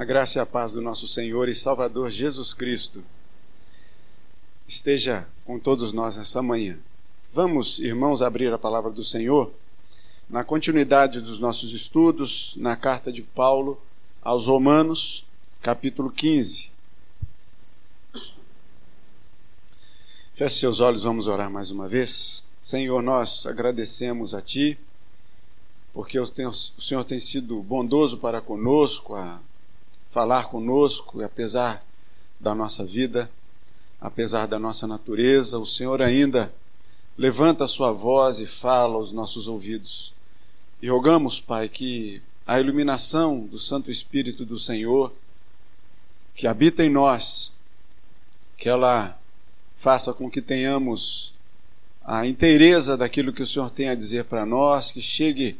A graça e a paz do nosso Senhor e Salvador Jesus Cristo esteja com todos nós nessa manhã. Vamos, irmãos, abrir a palavra do Senhor na continuidade dos nossos estudos na carta de Paulo aos Romanos, capítulo 15. Feche seus olhos, vamos orar mais uma vez. Senhor, nós agradecemos a Ti, porque o Senhor tem sido bondoso para conosco, a falar conosco, apesar da nossa vida, apesar da nossa natureza, o Senhor ainda levanta a sua voz e fala aos nossos ouvidos. E rogamos, Pai, que a iluminação do Santo Espírito do Senhor, que habita em nós, que ela faça com que tenhamos a inteireza daquilo que o Senhor tem a dizer para nós, que chegue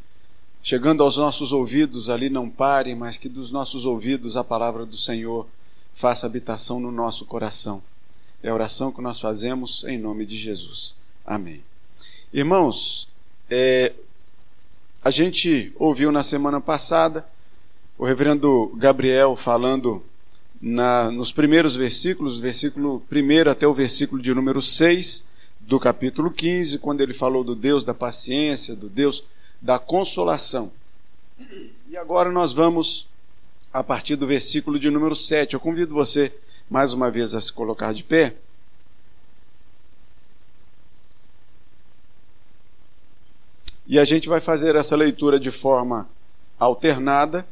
chegando aos nossos ouvidos ali não pare, mas que dos nossos ouvidos a palavra do Senhor faça habitação no nosso coração. É a oração que nós fazemos em nome de Jesus. Amém. Irmãos, é, a gente ouviu na semana passada o reverendo Gabriel falando na, nos primeiros versículos, versículo 1 até o versículo de número 6 do capítulo 15, quando ele falou do Deus da paciência, do Deus da consolação. E agora nós vamos a partir do versículo de número 7. Eu convido você mais uma vez a se colocar de pé. E a gente vai fazer essa leitura de forma alternada,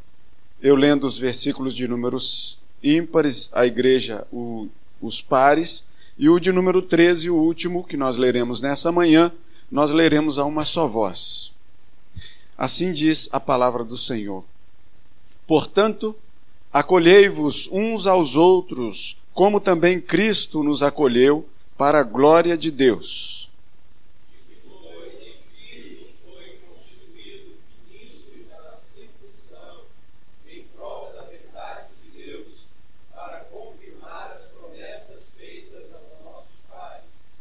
eu lendo os versículos de números ímpares, a igreja o, os pares, e o de número 13, o último, que nós leremos nessa manhã, nós leremos a uma só voz. Assim diz a palavra do Senhor. Portanto, acolhei-vos uns aos outros, como também Cristo nos acolheu, para a glória de Deus.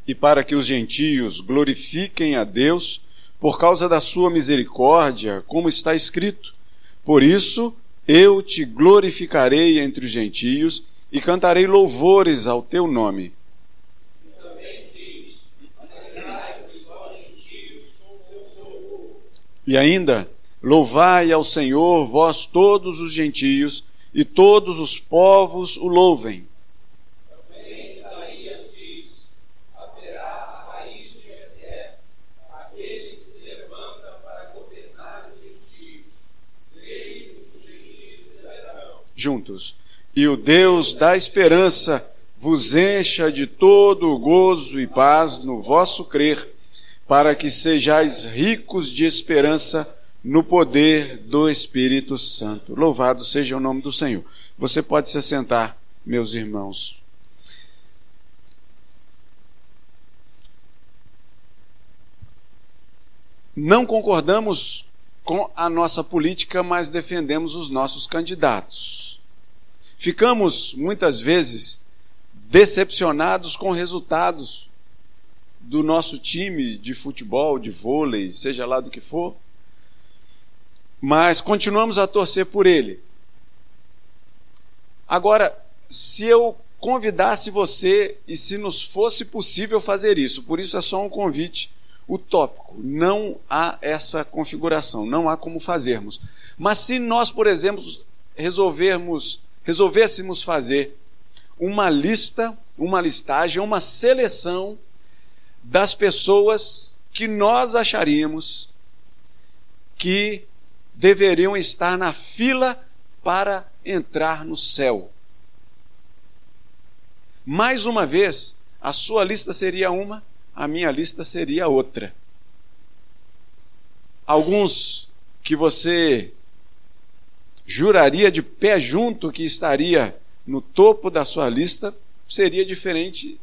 E para que os gentios glorifiquem a Deus por causa da sua misericórdia, como está escrito. Por isso eu te glorificarei entre os gentios e cantarei louvores ao teu nome. E ainda, louvai ao Senhor, vós todos os gentios, e todos os povos o louvem. Juntos. E o Deus da esperança vos encha de todo o gozo e paz no vosso crer, para que sejais ricos de esperança no poder do Espírito Santo. Louvado seja o nome do Senhor. Você pode se sentar, meus irmãos. Não concordamos com a nossa política, mas defendemos os nossos candidatos. Ficamos muitas vezes decepcionados com resultados do nosso time de futebol, de vôlei, seja lá do que for, mas continuamos a torcer por ele. Agora, se eu convidasse você e se nos fosse possível fazer isso, por isso é só um convite utópico, não há essa configuração, não há como fazermos. Mas se nós, por exemplo, resolvermos resolvêssemos fazer uma lista, uma listagem, uma seleção das pessoas que nós acharíamos que deveriam estar na fila para entrar no céu. Mais uma vez, a sua lista seria uma, a minha lista seria outra. Alguns que você juraria de pé junto que estaria no topo da sua lista, seria diferente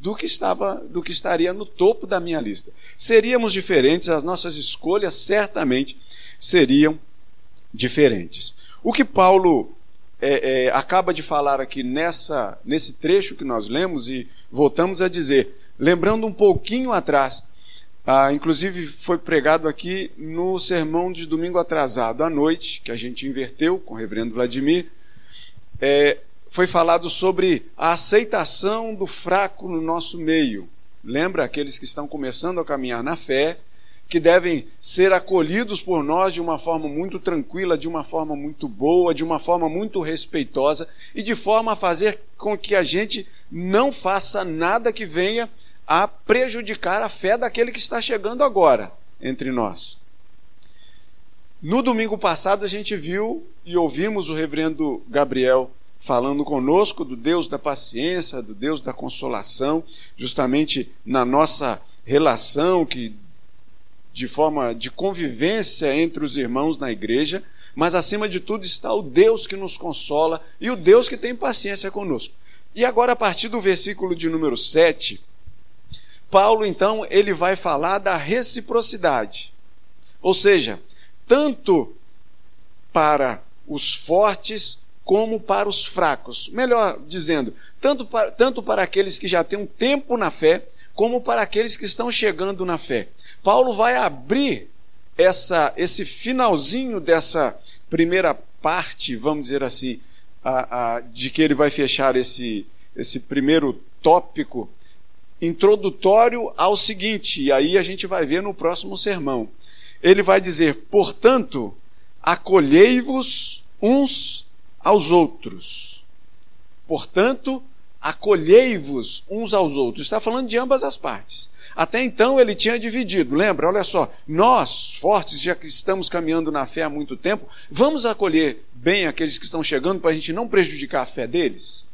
do que estava, do que estaria no topo da minha lista. Seríamos diferentes, as nossas escolhas certamente seriam diferentes. O que Paulo é, é, acaba de falar aqui nessa, nesse trecho que nós lemos e voltamos a dizer, lembrando um pouquinho atrás, ah, inclusive foi pregado aqui no sermão de domingo atrasado à noite, que a gente inverteu com o reverendo Vladimir. é, foi falado sobre a aceitação do fraco no nosso meio. Lembra aqueles que estão começando a caminhar na fé, que devem ser acolhidos por nós de uma forma muito tranquila, de uma forma muito boa, de uma forma muito respeitosa e de forma a fazer com que a gente não faça nada que venha a prejudicar a fé daquele que está chegando agora entre nós. No domingo passado a gente viu e ouvimos o reverendo Gabriel falando conosco do Deus da paciência, do Deus da consolação, justamente na nossa relação que de forma de convivência entre os irmãos na igreja, mas acima de tudo está o Deus que nos consola e o Deus que tem paciência conosco. E agora a partir do versículo de número 7, Paulo então ele vai falar da reciprocidade. Ou seja, tanto para os fortes como para os fracos. Melhor dizendo, tanto para, tanto para aqueles que já têm um tempo na fé, como para aqueles que estão chegando na fé. Paulo vai abrir essa, esse finalzinho dessa primeira parte, vamos dizer assim, a, a, de que ele vai fechar esse, esse primeiro tópico introdutório ao seguinte, e aí a gente vai ver no próximo sermão ele vai dizer: portanto, acolhei-vos uns aos outros. Portanto, acolhei-vos uns aos outros. Está falando de ambas as partes. Até então ele tinha dividido. Lembra? Olha só, nós, fortes, já que estamos caminhando na fé há muito tempo, vamos acolher bem aqueles que estão chegando para a gente não prejudicar a fé deles?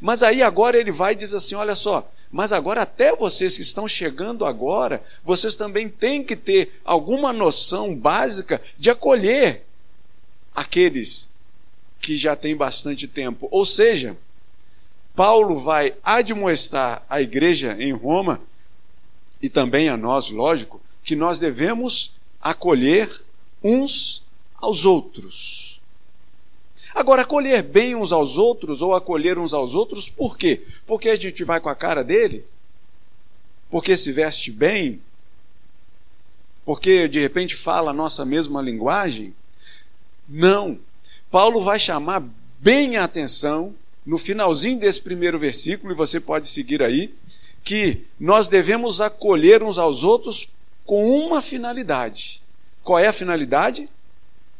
Mas aí agora ele vai e diz assim: olha só, mas agora, até vocês que estão chegando agora, vocês também têm que ter alguma noção básica de acolher aqueles que já têm bastante tempo. Ou seja, Paulo vai admoestar a igreja em Roma, e também a nós, lógico, que nós devemos acolher uns aos outros. Agora, acolher bem uns aos outros ou acolher uns aos outros, por quê? Porque a gente vai com a cara dele? Porque se veste bem? Porque de repente fala a nossa mesma linguagem? Não. Paulo vai chamar bem a atenção no finalzinho desse primeiro versículo, e você pode seguir aí, que nós devemos acolher uns aos outros com uma finalidade. Qual é a finalidade?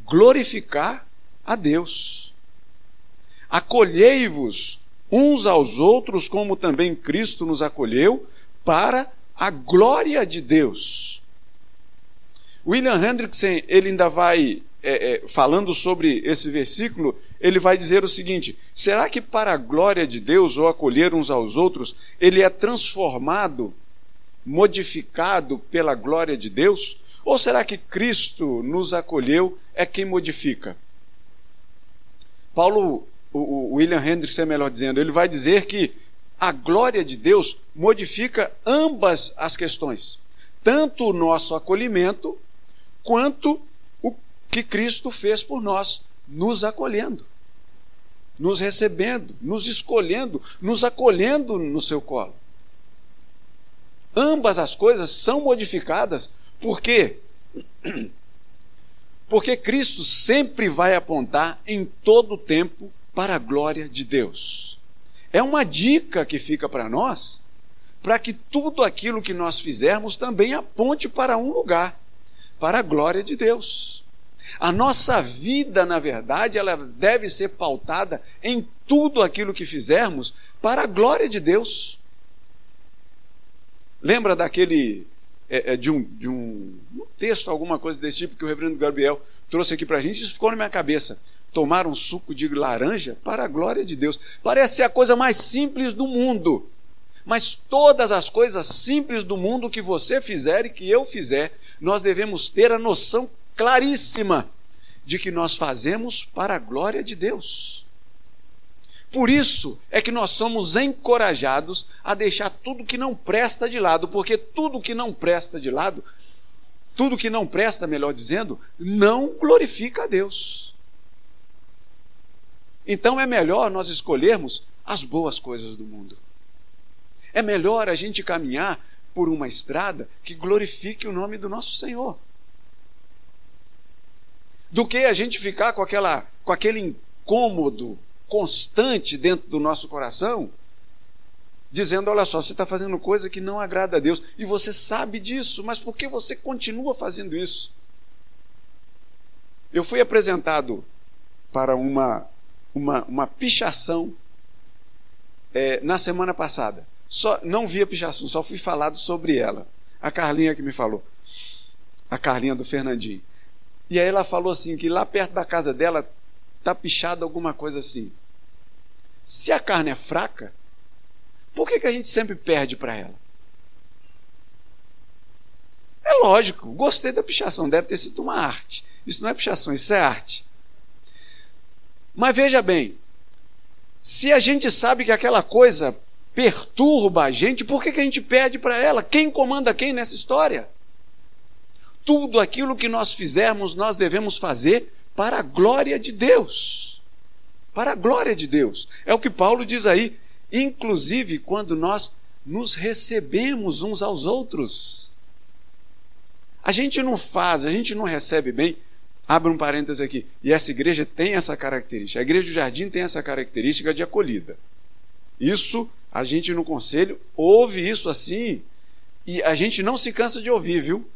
Glorificar a Deus. Acolhei-vos uns aos outros, como também Cristo nos acolheu, para a glória de Deus. William Hendrickson, ele ainda vai, é, é, falando sobre esse versículo, ele vai dizer o seguinte: será que para a glória de Deus, ou acolher uns aos outros, ele é transformado, modificado pela glória de Deus? Ou será que Cristo nos acolheu é quem modifica? Paulo o, William Hendricks é melhor dizendo, ele vai dizer que a glória de Deus modifica ambas as questões, tanto o nosso acolhimento quanto o que Cristo fez por nós, nos acolhendo, nos recebendo, nos escolhendo, nos acolhendo no seu colo. Ambas as coisas são modificadas, por quê? Porque Cristo sempre vai apontar em todo o tempo para a glória de Deus. É uma dica que fica para nós, para que tudo aquilo que nós fizermos também aponte para um lugar, para a glória de Deus. A nossa vida, na verdade, ela deve ser pautada em tudo aquilo que fizermos para a glória de Deus. Lembra daquele é, é, de, um, de um, um, texto, alguma coisa desse tipo que o reverendo Gabriel trouxe aqui para a gente? Isso ficou na minha cabeça tomar um suco de laranja para a glória de Deus. Parece a coisa mais simples do mundo. Mas todas as coisas simples do mundo que você fizer e que eu fizer, nós devemos ter a noção claríssima de que nós fazemos para a glória de Deus. Por isso é que nós somos encorajados a deixar tudo que não presta de lado, porque tudo que não presta de lado, tudo que não presta, melhor dizendo, não glorifica a Deus. Então é melhor nós escolhermos as boas coisas do mundo. É melhor a gente caminhar por uma estrada que glorifique o nome do nosso Senhor. Do que a gente ficar com, aquela, com aquele incômodo constante dentro do nosso coração, dizendo: olha só, você está fazendo coisa que não agrada a Deus, e você sabe disso, mas por que você continua fazendo isso? Eu fui apresentado para uma, uma, uma pichação é, na semana passada. Só não vi a pichação, só fui falado sobre ela. A Carlinha que me falou. A Carlinha do Fernandinho. E aí ela falou assim que lá perto da casa dela tá pichado alguma coisa assim. Se a carne é fraca, por que, que a gente sempre perde para ela? É lógico, gostei da pichação, deve ter sido uma arte. Isso não é pichação, isso é arte. Mas veja bem, se a gente sabe que aquela coisa perturba a gente, por que, que a gente pede para ela? Quem comanda quem nessa história? Tudo aquilo que nós fizermos, nós devemos fazer para a glória de Deus. Para a glória de Deus. É o que Paulo diz aí, inclusive quando nós nos recebemos uns aos outros. A gente não faz, a gente não recebe bem. Abre um parêntese aqui. E essa igreja tem essa característica. A igreja do jardim tem essa característica de acolhida. Isso a gente no conselho ouve isso assim e a gente não se cansa de ouvir, viu?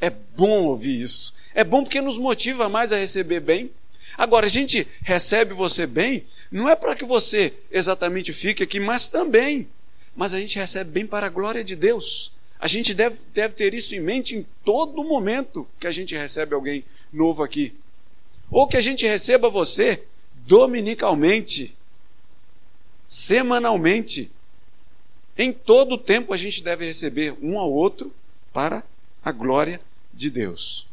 É bom ouvir isso. É bom porque nos motiva mais a receber bem. Agora, a gente recebe você bem, não é para que você exatamente fique aqui, mas também. Mas a gente recebe bem para a glória de Deus. A gente deve, deve ter isso em mente em todo momento que a gente recebe alguém novo aqui. Ou que a gente receba você dominicalmente, semanalmente. Em todo o tempo a gente deve receber um ao outro para a glória de Deus.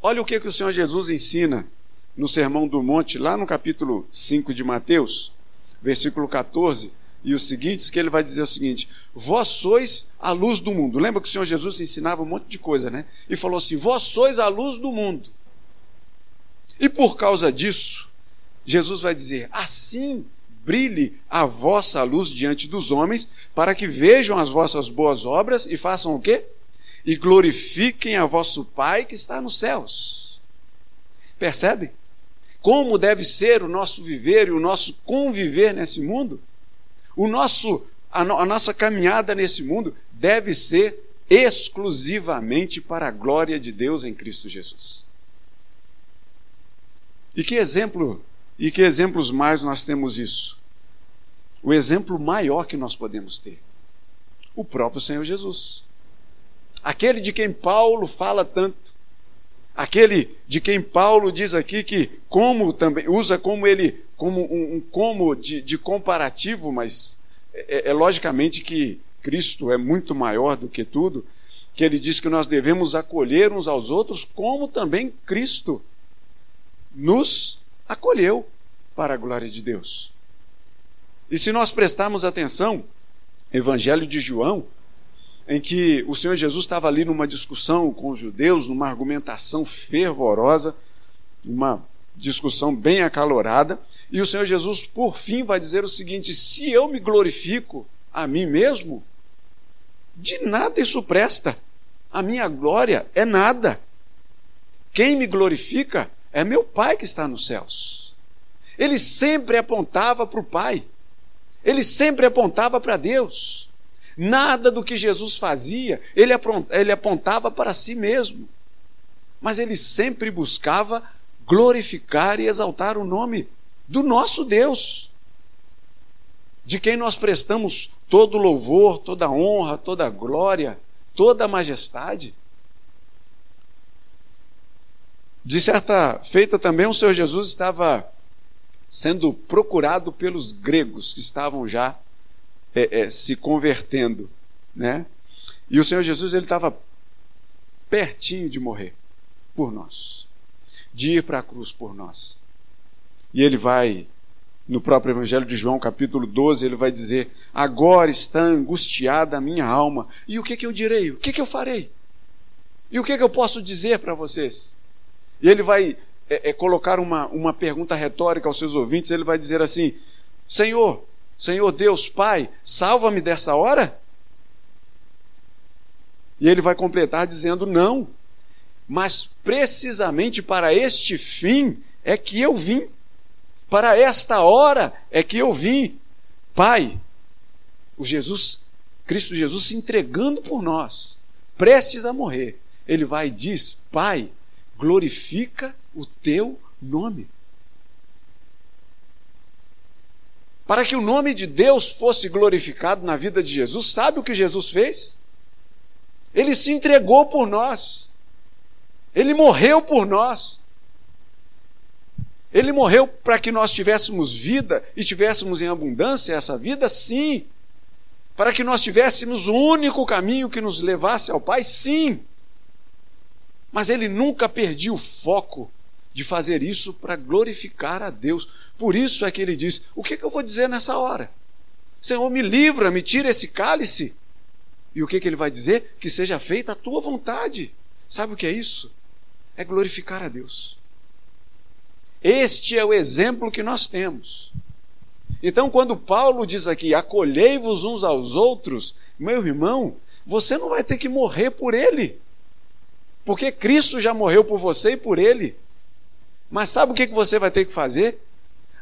Olha o que, que o Senhor Jesus ensina no Sermão do Monte, lá no capítulo 5 de Mateus, versículo 14, e os seguintes, que ele vai dizer o seguinte: Vós sois a luz do mundo. Lembra que o Senhor Jesus ensinava um monte de coisa, né? E falou assim: Vós sois a luz do mundo. E por causa disso, Jesus vai dizer: Assim brilhe a vossa luz diante dos homens, para que vejam as vossas boas obras e façam o quê? E glorifiquem a vosso Pai que está nos céus. Percebe? Como deve ser o nosso viver e o nosso conviver nesse mundo? O nosso, a, no, a nossa caminhada nesse mundo deve ser exclusivamente para a glória de Deus em Cristo Jesus. E que exemplo, e que exemplos mais nós temos isso? O exemplo maior que nós podemos ter, o próprio Senhor Jesus. Aquele de quem Paulo fala tanto, aquele de quem Paulo diz aqui que como também usa como ele como um, um como de, de, comparativo, mas é, é, é logicamente que Cristo é muito maior do que tudo, que ele diz que nós devemos acolher uns aos outros, como também Cristo nos acolheu para a glória de Deus. E se nós prestarmos atenção, Evangelho de João, em que o Senhor Jesus estava ali numa discussão com os judeus, numa argumentação fervorosa, uma discussão bem acalorada, e o Senhor Jesus, por fim, vai dizer o seguinte: se eu me glorifico a mim mesmo, de nada isso presta. A minha glória é nada. Quem me glorifica é meu Pai que está nos céus. Ele sempre apontava para o Pai. Ele sempre apontava para Deus. Nada do que Jesus fazia, ele apontava para si mesmo. Mas ele sempre buscava glorificar e exaltar o nome do nosso Deus, de quem nós prestamos todo louvor, toda honra, toda glória, toda majestade. De certa feita também o Senhor Jesus estava sendo procurado pelos gregos que estavam já é, é, se convertendo, né? E o Senhor Jesus ele estava pertinho de morrer por nós, de ir para a cruz por nós. E ele vai no próprio Evangelho de João, capítulo 12, ele vai dizer: Agora está angustiada a minha alma. E o que, que eu direi? O que, que eu farei? E o que, que eu posso dizer para vocês? E ele vai é, é, colocar uma, uma pergunta retórica aos seus ouvintes, ele vai dizer assim: Senhor, Senhor Deus Pai, salva-me dessa hora? E ele vai completar dizendo: Não, mas precisamente para este fim é que eu vim, Para esta hora é que eu vim. Pai, o Jesus, Cristo Jesus se entregando por nós, prestes a morrer. Ele vai e diz: Pai, glorifica o teu nome. Para que o nome de Deus fosse glorificado na vida de Jesus, sabe o que Jesus fez? Ele se entregou por nós. Ele morreu por nós. Ele morreu para que nós tivéssemos vida e tivéssemos em abundância essa vida, sim. Para que nós tivéssemos o único caminho que nos levasse ao Pai, sim. Mas ele nunca perdia o foco de fazer isso para glorificar a Deus. Por isso é que ele diz: O que, que eu vou dizer nessa hora? Senhor, me livra, me tira esse cálice. E o que, que ele vai dizer? Que seja feita a tua vontade. Sabe o que é isso? É glorificar a Deus. Este é o exemplo que nós temos. Então, quando Paulo diz aqui, acolhei-vos uns aos outros, meu irmão, você não vai ter que morrer por ele, porque Cristo já morreu por você e por ele. Mas sabe o que você vai ter que fazer?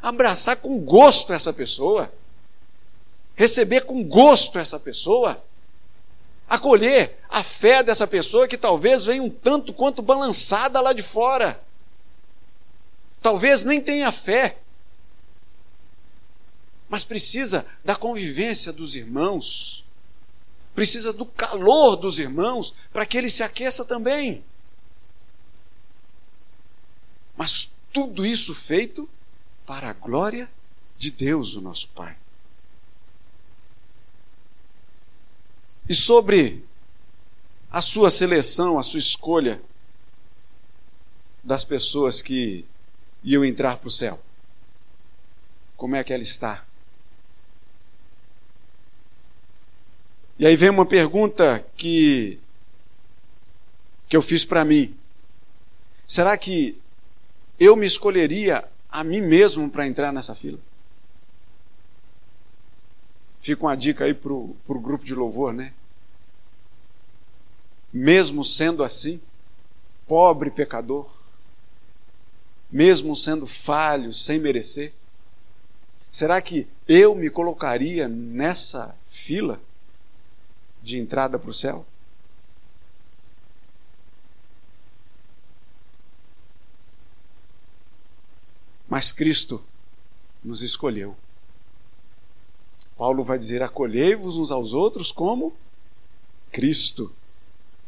Abraçar com gosto essa pessoa, receber com gosto essa pessoa, acolher a fé dessa pessoa que talvez venha um tanto quanto balançada lá de fora. Talvez nem tenha fé, mas precisa da convivência dos irmãos, precisa do calor dos irmãos para que ele se aqueça também. Mas tudo isso feito para a glória de Deus, o nosso Pai. E sobre a sua seleção, a sua escolha das pessoas que iam entrar para o céu. Como é que ela está? E aí vem uma pergunta que que eu fiz para mim. Será que eu me escolheria a mim mesmo para entrar nessa fila? Fica uma dica aí para o grupo de louvor, né? mesmo sendo assim, pobre pecador, mesmo sendo falho, sem merecer? Será que eu me colocaria nessa fila de entrada para o céu? Mas Cristo nos escolheu. Paulo vai dizer: acolhei-vos uns aos outros como Cristo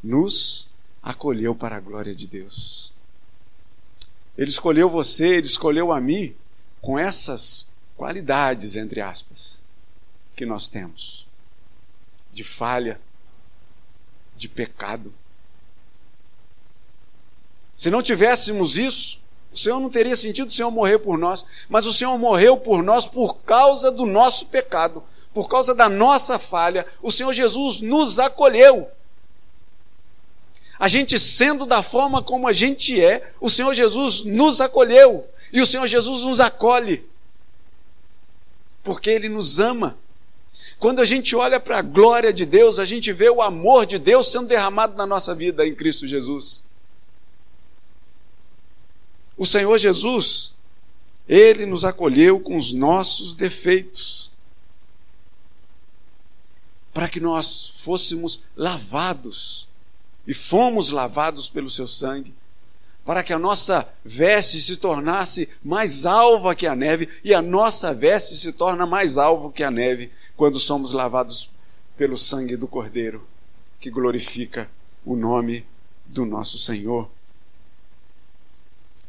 nos acolheu para a glória de Deus. Ele escolheu você, ele escolheu a mim com essas qualidades, entre aspas, que nós temos: de falha, de pecado. Se não tivéssemos isso, o Senhor não teria sentido o Senhor morrer por nós, mas o Senhor morreu por nós por causa do nosso pecado, por causa da nossa falha. O Senhor Jesus nos acolheu a gente sendo da forma como a gente é, o Senhor Jesus nos acolheu e o Senhor Jesus nos acolhe, porque Ele nos ama. Quando a gente olha para a glória de Deus, a gente vê o amor de Deus sendo derramado na nossa vida em Cristo Jesus. O Senhor Jesus, Ele nos acolheu com os nossos defeitos, para que nós fôssemos lavados e fomos lavados pelo seu sangue, para que a nossa veste se tornasse mais alva que a neve, e a nossa veste se torna mais alva que a neve quando somos lavados pelo sangue do Cordeiro, que glorifica o nome do nosso Senhor.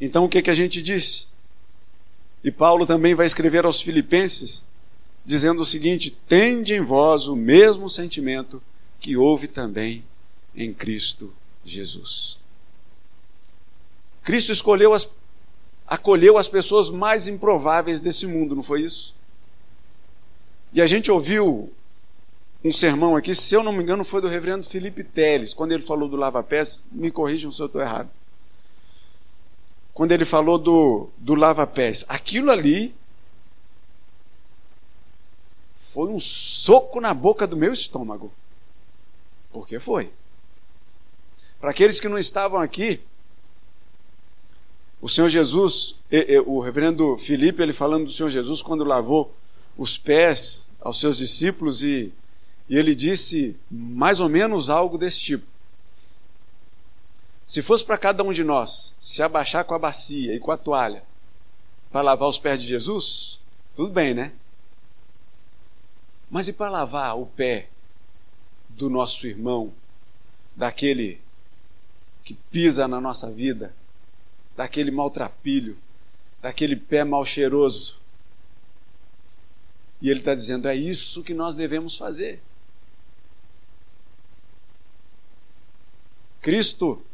Então o que, que a gente diz? E Paulo também vai escrever aos Filipenses, dizendo o seguinte: tende em vós o mesmo sentimento que houve também em Cristo Jesus. Cristo escolheu as, acolheu as pessoas mais improváveis desse mundo, não foi isso? E a gente ouviu um sermão aqui, se eu não me engano, foi do reverendo Felipe Teles, quando ele falou do lava-pés, me corrijam se eu estou errado. Quando ele falou do, do lava-pés, aquilo ali foi um soco na boca do meu estômago. Porque foi. Para aqueles que não estavam aqui, O Senhor Jesus, o reverendo Felipe, ele falando do Senhor Jesus quando lavou os pés aos seus discípulos e, e ele disse mais ou menos algo desse tipo. Se fosse para cada um de nós se abaixar com a bacia e com a toalha para lavar os pés de Jesus, tudo bem, né? Mas e para lavar o pé do nosso irmão, daquele que pisa na nossa vida, daquele maltrapilho, daquele pé mal cheiroso? E ele está dizendo: é isso que nós devemos fazer. Cristo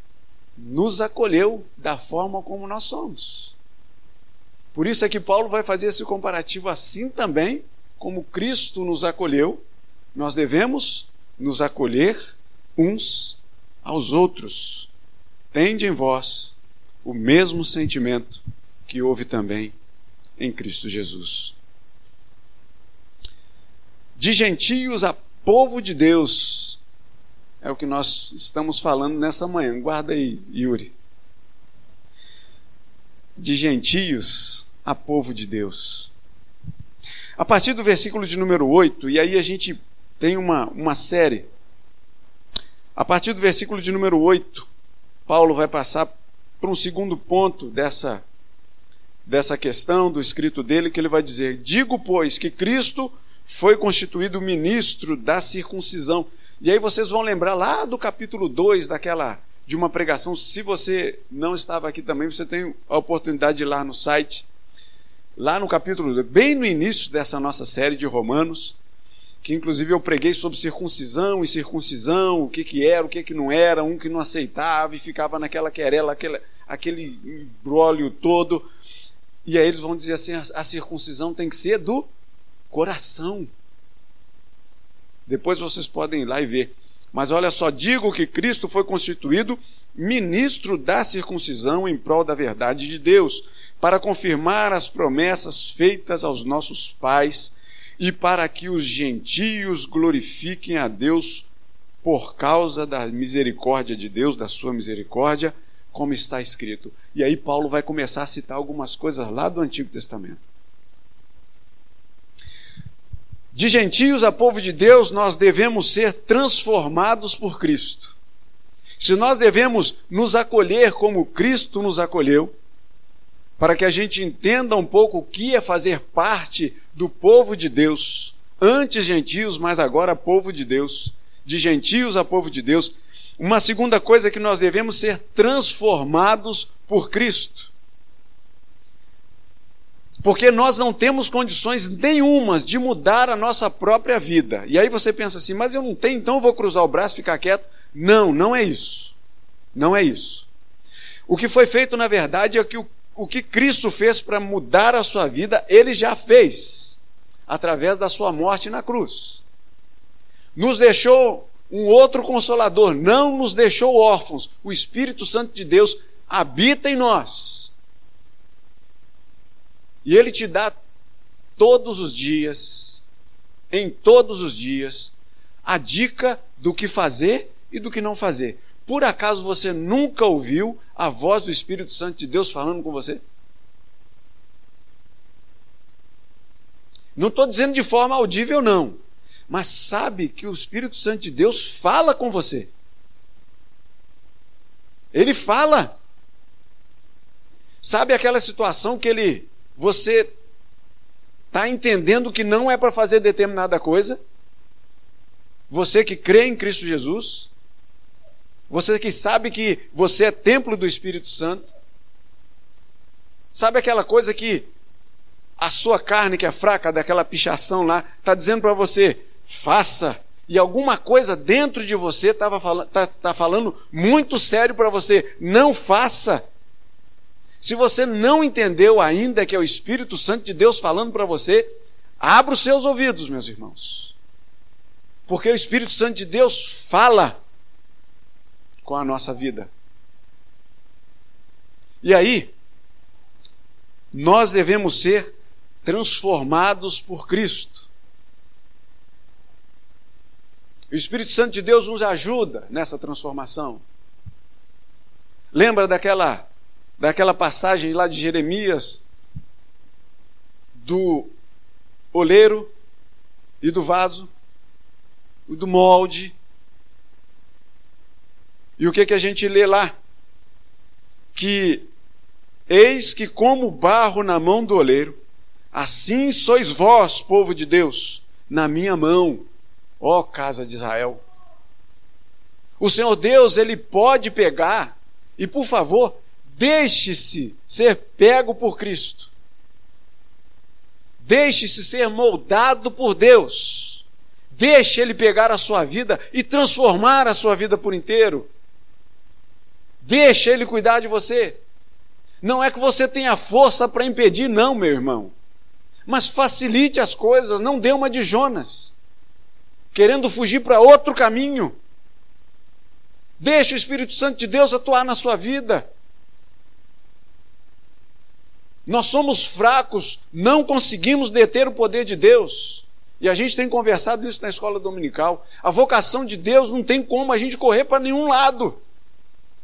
nos acolheu da forma como nós somos. Por isso é que Paulo vai fazer esse comparativo assim também, como Cristo nos acolheu, nós devemos nos acolher uns aos outros. Tende em vós o mesmo sentimento que houve também em Cristo Jesus. De gentios a povo de Deus, é o que nós estamos falando nessa manhã. Guarda aí, Yuri. De gentios a povo de Deus. A partir do versículo de número 8, e aí a gente tem uma, uma série. A partir do versículo de número 8, Paulo vai passar para um segundo ponto dessa, dessa questão do escrito dele, que ele vai dizer: Digo, pois, que Cristo foi constituído ministro da circuncisão e aí vocês vão lembrar lá do capítulo 2 daquela de uma pregação. Se você não estava aqui também, você tem a oportunidade de ir lá no site. Lá no capítulo, bem no início dessa nossa série de Romanos, que inclusive eu preguei sobre circuncisão e circuncisão, o que, que era, o que, que não era, um que não aceitava e ficava naquela querela, aquele, aquele embrólio todo. E aí eles vão dizer assim: a circuncisão tem que ser do coração. Depois vocês podem ir lá e ver. Mas olha só, digo que Cristo foi constituído ministro da circuncisão em prol da verdade de Deus, para confirmar as promessas feitas aos nossos pais e para que os gentios glorifiquem a Deus por causa da misericórdia de Deus, da sua misericórdia, como está escrito. E aí Paulo vai começar a citar algumas coisas lá do Antigo Testamento. De gentios a povo de Deus, nós devemos ser transformados por Cristo. Se nós devemos nos acolher como Cristo nos acolheu, para que a gente entenda um pouco o que é fazer parte do povo de Deus, antes gentios, mas agora povo de Deus, de gentios a povo de Deus. Uma segunda coisa é que nós devemos ser transformados por Cristo. Porque nós não temos condições nenhumas de mudar a nossa própria vida. E aí você pensa assim, mas eu não tenho, então eu vou cruzar o braço e ficar quieto. Não, não é isso. Não é isso. O que foi feito, na verdade, é que o, o que Cristo fez para mudar a sua vida, ele já fez, através da sua morte na cruz. Nos deixou um outro consolador, não nos deixou órfãos. O Espírito Santo de Deus habita em nós e Ele te dá todos os dias, em todos os dias, a dica do que fazer e do que não fazer. Por acaso você nunca ouviu a voz do Espírito Santo de Deus falando com você? Não estou dizendo de forma audível, não. Mas sabe que o Espírito Santo de Deus fala com você. Ele fala. Sabe aquela situação que ele você está entendendo que não é para fazer determinada coisa? Você que crê em Cristo Jesus? Você que sabe que você é templo do Espírito Santo? Sabe aquela coisa que a sua carne que é fraca, daquela pichação lá, está dizendo para você, faça. E alguma coisa dentro de você está falando, tá, tá falando muito sério para você, não faça. Se você não entendeu ainda que é o Espírito Santo de Deus falando para você, abra os seus ouvidos, meus irmãos. Porque o Espírito Santo de Deus fala com a nossa vida. E aí, nós devemos ser transformados por Cristo. O Espírito Santo de Deus nos ajuda nessa transformação. Lembra daquela daquela passagem lá de Jeremias, do oleiro e do vaso, e do molde. E o que, que a gente lê lá? Que eis que, como barro na mão do oleiro, assim sois vós, povo de Deus, na minha mão, ó casa de Israel. O Senhor Deus, ele pode pegar, e por favor, deixe-se ser pego por Cristo. Deixe-se ser moldado por Deus. Deixe Ele pegar a sua vida e transformar a sua vida por inteiro. Deixe Ele cuidar de você. Não é que você tenha força para impedir, não, meu irmão. Mas facilite as coisas, não dê uma de Jonas, querendo fugir para outro caminho. Deixe o Espírito Santo de Deus atuar na sua vida. Nós somos fracos, não conseguimos deter o poder de Deus. E a gente tem conversado isso na escola dominical. A vocação de Deus não tem como a gente correr para nenhum lado.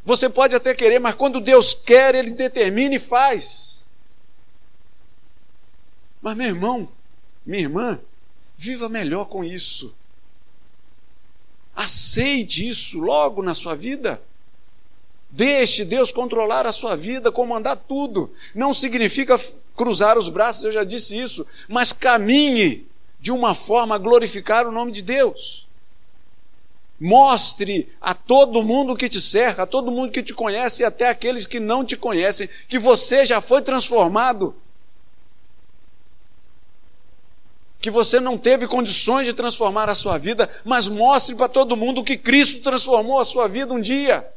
Você pode até querer, mas quando Deus quer, Ele determina e faz. Mas, meu irmão, minha irmã, viva melhor com isso. Aceite isso logo na sua vida. Deixe Deus controlar a sua vida, comandar tudo. Não significa cruzar os braços, eu já disse isso, mas caminhe de uma forma a glorificar o nome de Deus. Mostre a todo mundo que te cerca, a todo mundo que te conhece e até aqueles que não te conhecem, que você já foi transformado. Que você não teve condições de transformar a sua vida, mas mostre para todo mundo que Cristo transformou a sua vida um dia.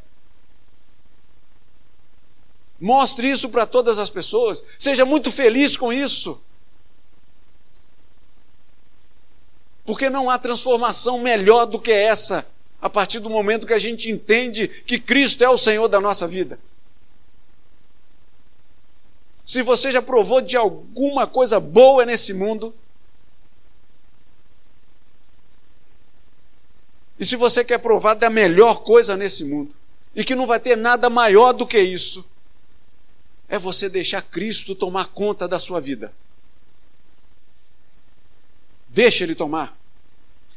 Mostre isso para todas as pessoas. Seja muito feliz com isso. Porque não há transformação melhor do que essa, a partir do momento que a gente entende que Cristo é o Senhor da nossa vida. Se você já provou de alguma coisa boa nesse mundo, e se você quer provar da melhor coisa nesse mundo, e que não vai ter nada maior do que isso, é você deixar Cristo tomar conta da sua vida. Deixa Ele tomar.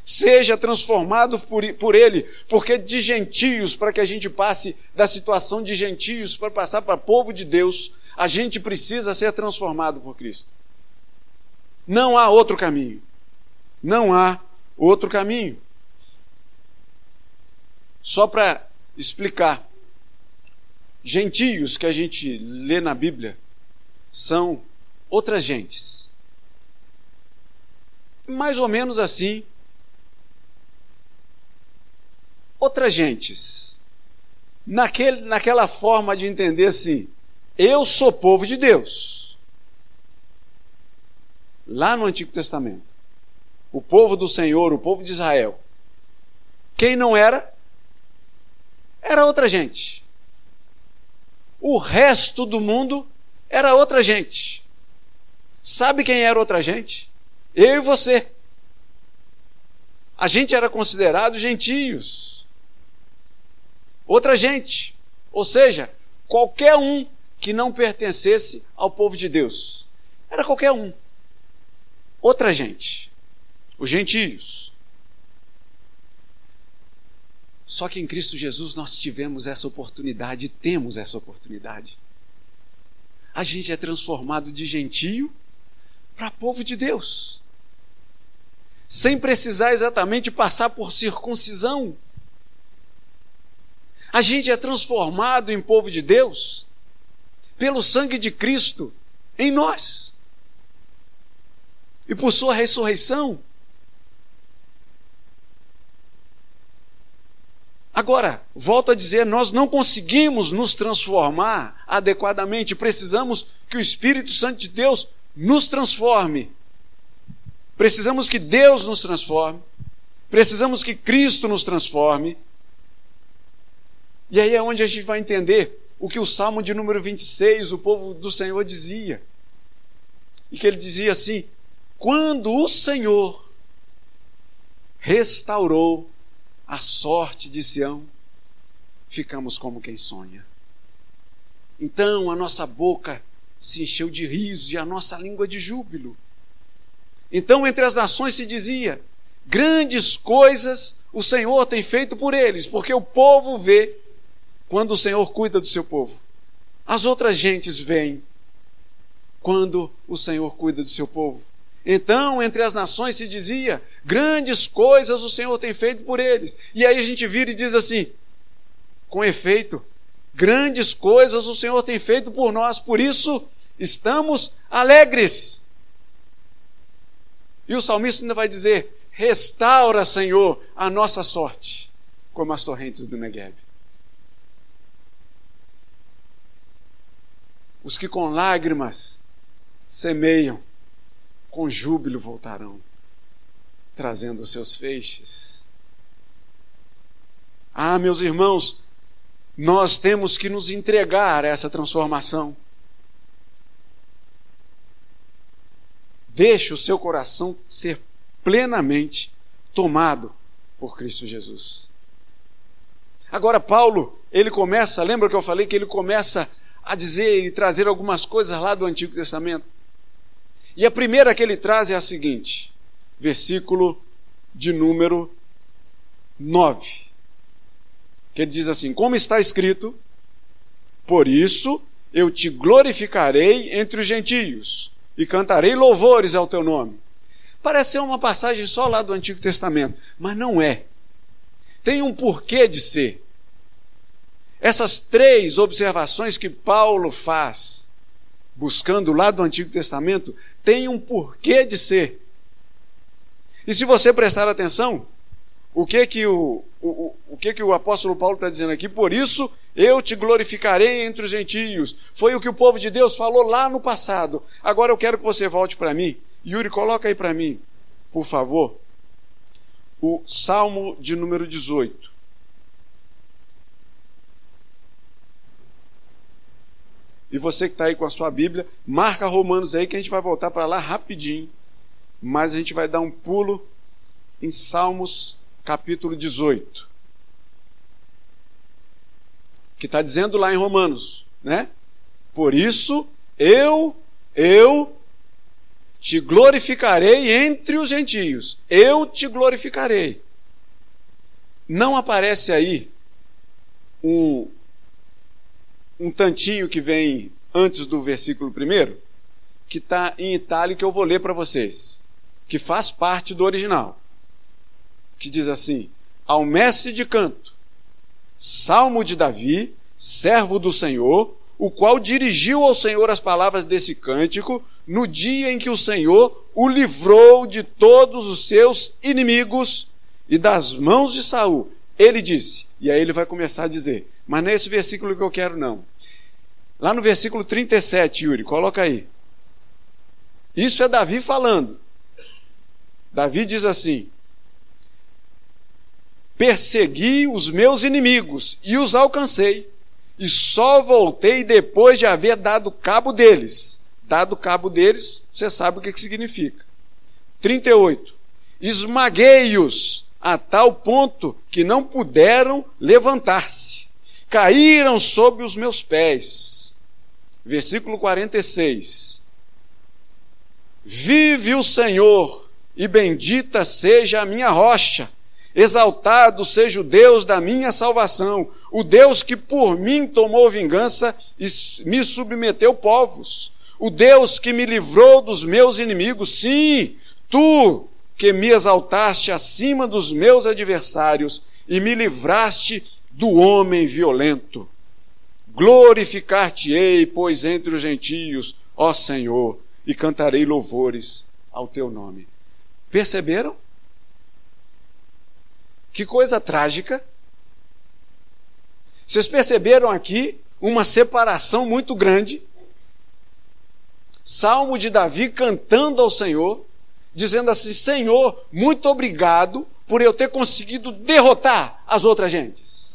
Seja transformado por, por Ele, porque de gentios, para que a gente passe da situação de gentios para passar para povo de Deus, a gente precisa ser transformado por Cristo. Não há outro caminho. Não há outro caminho. Só para explicar, gentios que a gente lê na Bíblia são outras gentes. Mais ou menos assim. Outras gentes. Naquele, naquela forma de entender assim, eu sou povo de Deus. Lá no Antigo Testamento. O povo do Senhor, o povo de Israel. Quem não era? Era outra gente. O resto do mundo era outra gente. Sabe quem era outra gente? Eu e você. A gente era considerado gentios. Outra gente. Ou seja, qualquer um que não pertencesse ao povo de Deus. Era qualquer um. Outra gente. Os gentios. Só que em Cristo Jesus nós tivemos essa oportunidade, temos essa oportunidade. A gente é transformado de gentio para povo de Deus, sem precisar exatamente passar por circuncisão. A gente é transformado em povo de Deus pelo sangue de Cristo em nós e por Sua ressurreição. Agora, volto a dizer, nós não conseguimos nos transformar adequadamente, precisamos que o Espírito Santo de Deus nos transforme. Precisamos que Deus nos transforme. Precisamos que Cristo nos transforme. E aí é onde a gente vai entender o que o Salmo de número 26, o povo do Senhor dizia. E que ele dizia assim: quando o Senhor restaurou a sorte de Sião, ficamos como quem sonha. Então a nossa boca se encheu de riso e a nossa língua de júbilo. Então entre as nações se dizia: grandes coisas o Senhor tem feito por eles, porque o povo vê quando o Senhor cuida do seu povo. As outras gentes veem quando o Senhor cuida do seu povo. Então, entre as nações se dizia: grandes coisas o Senhor tem feito por eles. E aí a gente vira e diz assim: com efeito, grandes coisas o Senhor tem feito por nós, por isso estamos alegres. E o salmista ainda vai dizer: restaura, Senhor, a nossa sorte, como as torrentes do Negev. Os que com lágrimas semeiam, com júbilo voltarão, trazendo os seus feixes. Ah, meus irmãos, nós temos que nos entregar a essa transformação. Deixe o seu coração ser plenamente tomado por Cristo Jesus. Agora, Paulo, ele começa, lembra que eu falei que ele começa a dizer e trazer algumas coisas lá do Antigo Testamento? E a primeira que ele traz é a seguinte, versículo de número 9. Que ele diz assim: Como está escrito, por isso eu te glorificarei entre os gentios e cantarei louvores ao teu nome. Parece ser uma passagem só lá do Antigo Testamento, mas não é. Tem um porquê de ser. Essas três observações que Paulo faz, buscando lá do Antigo Testamento, tem um porquê de ser. E se você prestar atenção, o que que o, o, o que que o apóstolo Paulo está dizendo aqui? Por isso eu te glorificarei entre os gentios. Foi o que o povo de Deus falou lá no passado. Agora eu quero que você volte para mim. Yuri, coloca aí para mim, por favor, o Salmo de número 18. E você que está aí com a sua Bíblia, marca Romanos aí que a gente vai voltar para lá rapidinho. Mas a gente vai dar um pulo em Salmos capítulo 18. Que está dizendo lá em Romanos, né? Por isso eu, eu te glorificarei entre os gentios. Eu te glorificarei. Não aparece aí um, um tantinho que vem antes do versículo primeiro, que está em itálico que eu vou ler para vocês, que faz parte do original, que diz assim: Ao mestre de canto, salmo de Davi, servo do Senhor, o qual dirigiu ao Senhor as palavras desse cântico no dia em que o Senhor o livrou de todos os seus inimigos e das mãos de Saul. Ele disse, e aí ele vai começar a dizer: mas não é esse versículo que eu quero, não. Lá no versículo 37, Yuri, coloca aí. Isso é Davi falando. Davi diz assim: Persegui os meus inimigos e os alcancei, e só voltei depois de haver dado cabo deles. Dado cabo deles, você sabe o que, que significa. 38. Esmaguei-os a tal ponto que não puderam levantar-se caíram sob os meus pés. Versículo 46. Vive o Senhor, e bendita seja a minha rocha, exaltado seja o Deus da minha salvação, o Deus que por mim tomou vingança e me submeteu povos, o Deus que me livrou dos meus inimigos, sim, tu que me exaltaste acima dos meus adversários e me livraste do homem violento. Glorificar-te-ei, pois, entre os gentios, ó Senhor, e cantarei louvores ao teu nome. Perceberam? Que coisa trágica. Vocês perceberam aqui uma separação muito grande? Salmo de Davi cantando ao Senhor, dizendo assim: Senhor, muito obrigado por eu ter conseguido derrotar as outras gentes.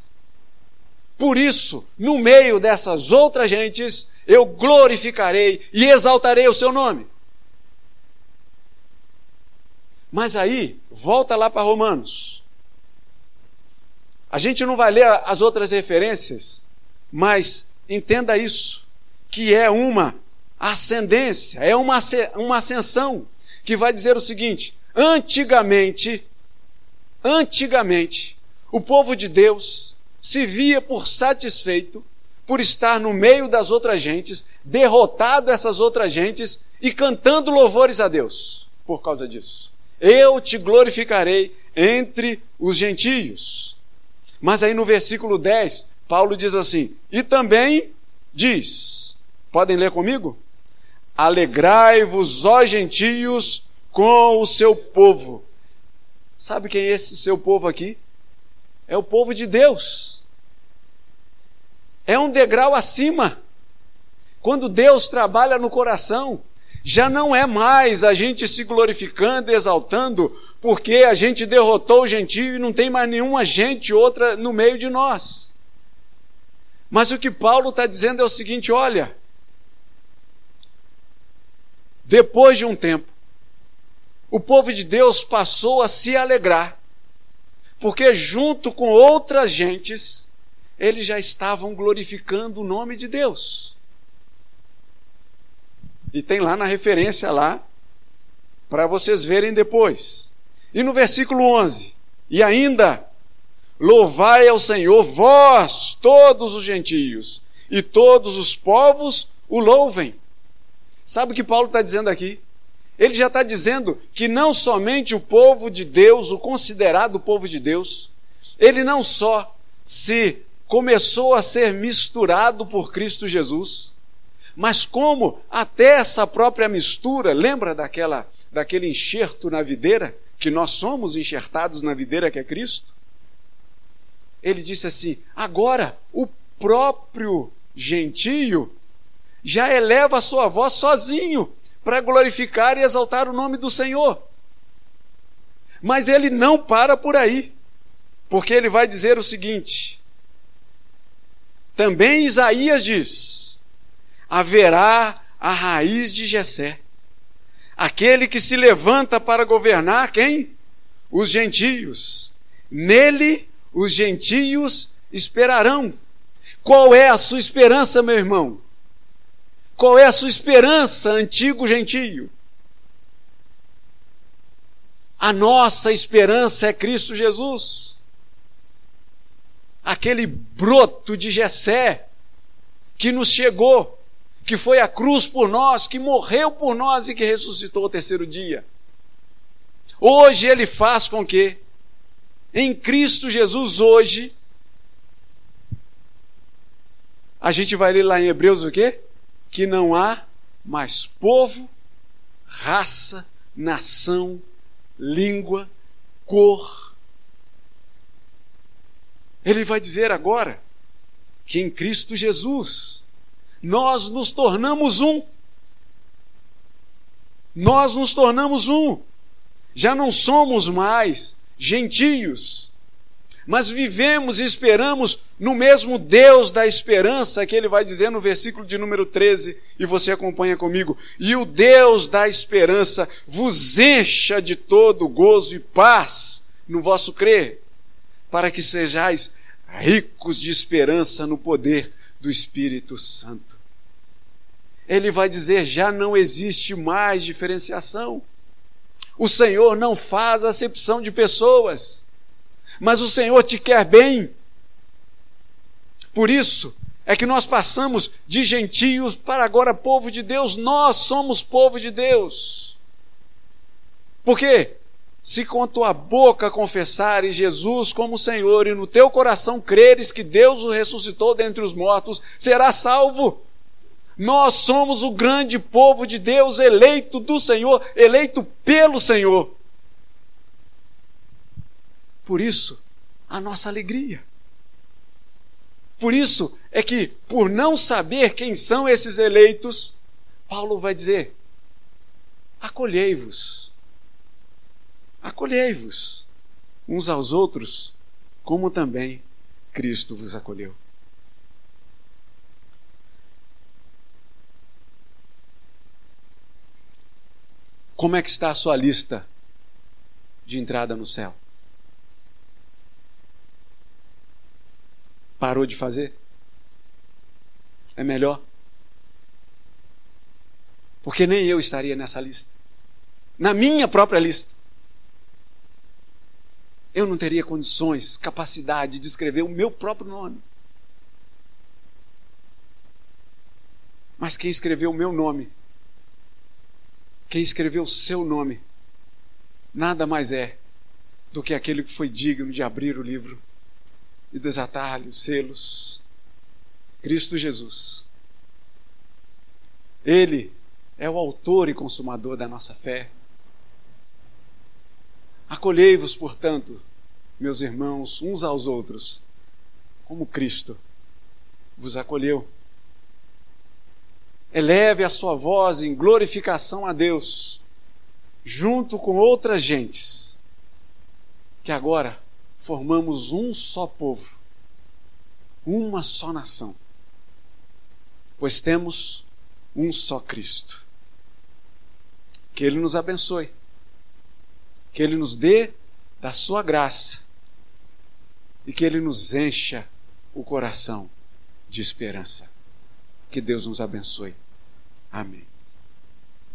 Por isso, no meio dessas outras gentes, eu glorificarei e exaltarei o seu nome. Mas aí, volta lá para Romanos. A gente não vai ler as outras referências, mas entenda isso. que é uma ascendência, é uma, uma ascensão, que vai dizer o seguinte: antigamente, antigamente, o povo de Deus se via por satisfeito por estar no meio das outras gentes, derrotado essas outras gentes e cantando louvores a Deus por causa disso. Eu te glorificarei entre os gentios. Mas aí no versículo 10, Paulo diz assim: e também diz, podem ler comigo? Alegrai-vos, ó gentios, com o seu povo. Sabe quem é esse seu povo aqui? É o povo de Deus. É um degrau acima. Quando Deus trabalha no coração, já não é mais a gente se glorificando, exaltando, porque a gente derrotou o gentio e não tem mais nenhuma gente outra no meio de nós. Mas o que Paulo está dizendo é o seguinte: olha, depois de um tempo, o povo de Deus passou a se alegrar, porque junto com outras gentes, eles já estavam glorificando o nome de Deus. E tem lá na referência lá, para vocês verem depois. E no versículo 11, e ainda, louvai ao Senhor, vós, todos os gentios, e todos os povos o louvem. Sabe o que Paulo está dizendo aqui? Ele já está dizendo que não somente o povo de Deus, o considerado povo de Deus, ele não só se começou a ser misturado por Cristo Jesus, mas como até essa própria mistura, lembra daquela daquele enxerto na videira, que nós somos enxertados na videira que é Cristo? Ele disse assim: agora o próprio gentio já eleva a sua voz sozinho para glorificar e exaltar o nome do Senhor. Mas ele não para por aí, porque ele vai dizer o seguinte: também Isaías diz: haverá a raiz de Jessé, aquele que se levanta para governar quem? Os gentios. Nele os gentios esperarão. Qual é a sua esperança, meu irmão? Qual é a sua esperança, antigo gentio? A nossa esperança é Cristo Jesus. Aquele broto de Jessé que nos chegou, que foi à cruz por nós, que morreu por nós e que ressuscitou ao terceiro dia. Hoje ele faz com que em Cristo Jesus hoje a gente vai ler lá em Hebreus o quê? que não há mais povo, raça, nação, língua, cor. Ele vai dizer agora que em Cristo Jesus nós nos tornamos um. Nós nos tornamos um. Já não somos mais gentios, mas vivemos e esperamos no mesmo Deus da esperança que ele vai dizer no versículo de número 13, e você acompanha comigo. E o Deus da esperança vos encha de todo gozo e paz no vosso crer, para que sejais ricos de esperança no poder do Espírito Santo. Ele vai dizer: já não existe mais diferenciação. O Senhor não faz acepção de pessoas mas o Senhor te quer bem. Por isso é que nós passamos de gentios para agora povo de Deus, nós somos povo de Deus. Porque se com tua boca confessares Jesus como Senhor e no teu coração creres que Deus o ressuscitou dentre os mortos, serás salvo. Nós somos o grande povo de Deus, eleito do Senhor, eleito pelo Senhor. Por isso, a nossa alegria. Por isso é que, por não saber quem são esses eleitos, Paulo vai dizer: acolhei-vos, acolhei-vos uns aos outros, como também Cristo vos acolheu. Como é que está a sua lista de entrada no céu? Parou de fazer? É melhor? Porque nem eu estaria nessa lista. Na minha própria lista. Eu não teria condições, capacidade de escrever o meu próprio nome. Mas quem escreveu o meu nome, quem escreveu o seu nome, nada mais é do que aquele que foi digno de abrir o livro e desatar-lhe os selos. Cristo Jesus. Ele é o autor e consumador da nossa fé. Acolhei-vos, portanto, meus irmãos, uns aos outros, como Cristo vos acolheu. Eleve a sua voz em glorificação a Deus, junto com outras gentes, que agora formamos um só povo, uma só nação, pois temos um só Cristo. Que Ele nos abençoe, que Ele nos dê da Sua graça e que Ele nos encha o coração de esperança. Que Deus nos abençoe. Amém.